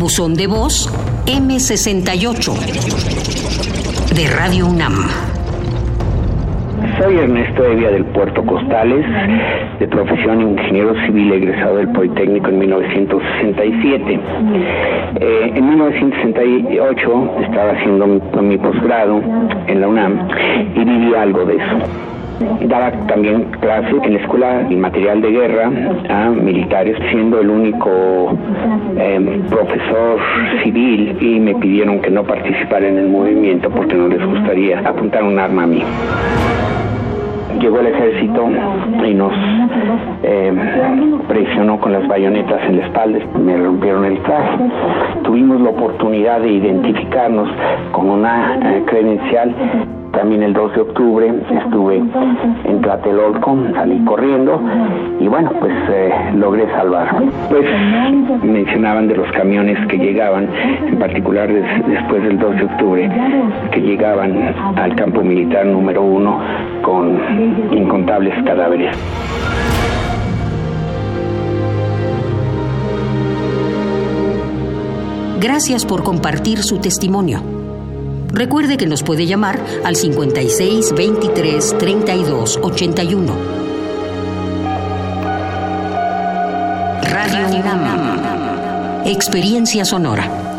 Buzón de voz M68 de Radio UNAM. Soy Ernesto Evia del Puerto Costales, de profesión ingeniero civil egresado del Politécnico en 1967. Eh, en 1968 estaba haciendo mi, mi posgrado en la UNAM y viví algo de eso. Daba también clases en la escuela y material de guerra a militares, siendo el único eh, profesor civil y me pidieron que no participara en el movimiento porque no les gustaría apuntar un arma a mí llegó el ejército y nos eh, presionó con las bayonetas en la espalda, me rompieron el traje. Tuvimos la oportunidad de identificarnos con una eh, credencial también el 2 de octubre estuve en Tlatelolco, salí corriendo y bueno, pues eh, logré salvarme. Pues mencionaban de los camiones que llegaban, en particular después del 2 de octubre, que llegaban al campo militar número uno con incontables cadáveres. Gracias por compartir su testimonio. Recuerde que nos puede llamar al 56 23 32 81. Radio UNAM. Experiencia sonora.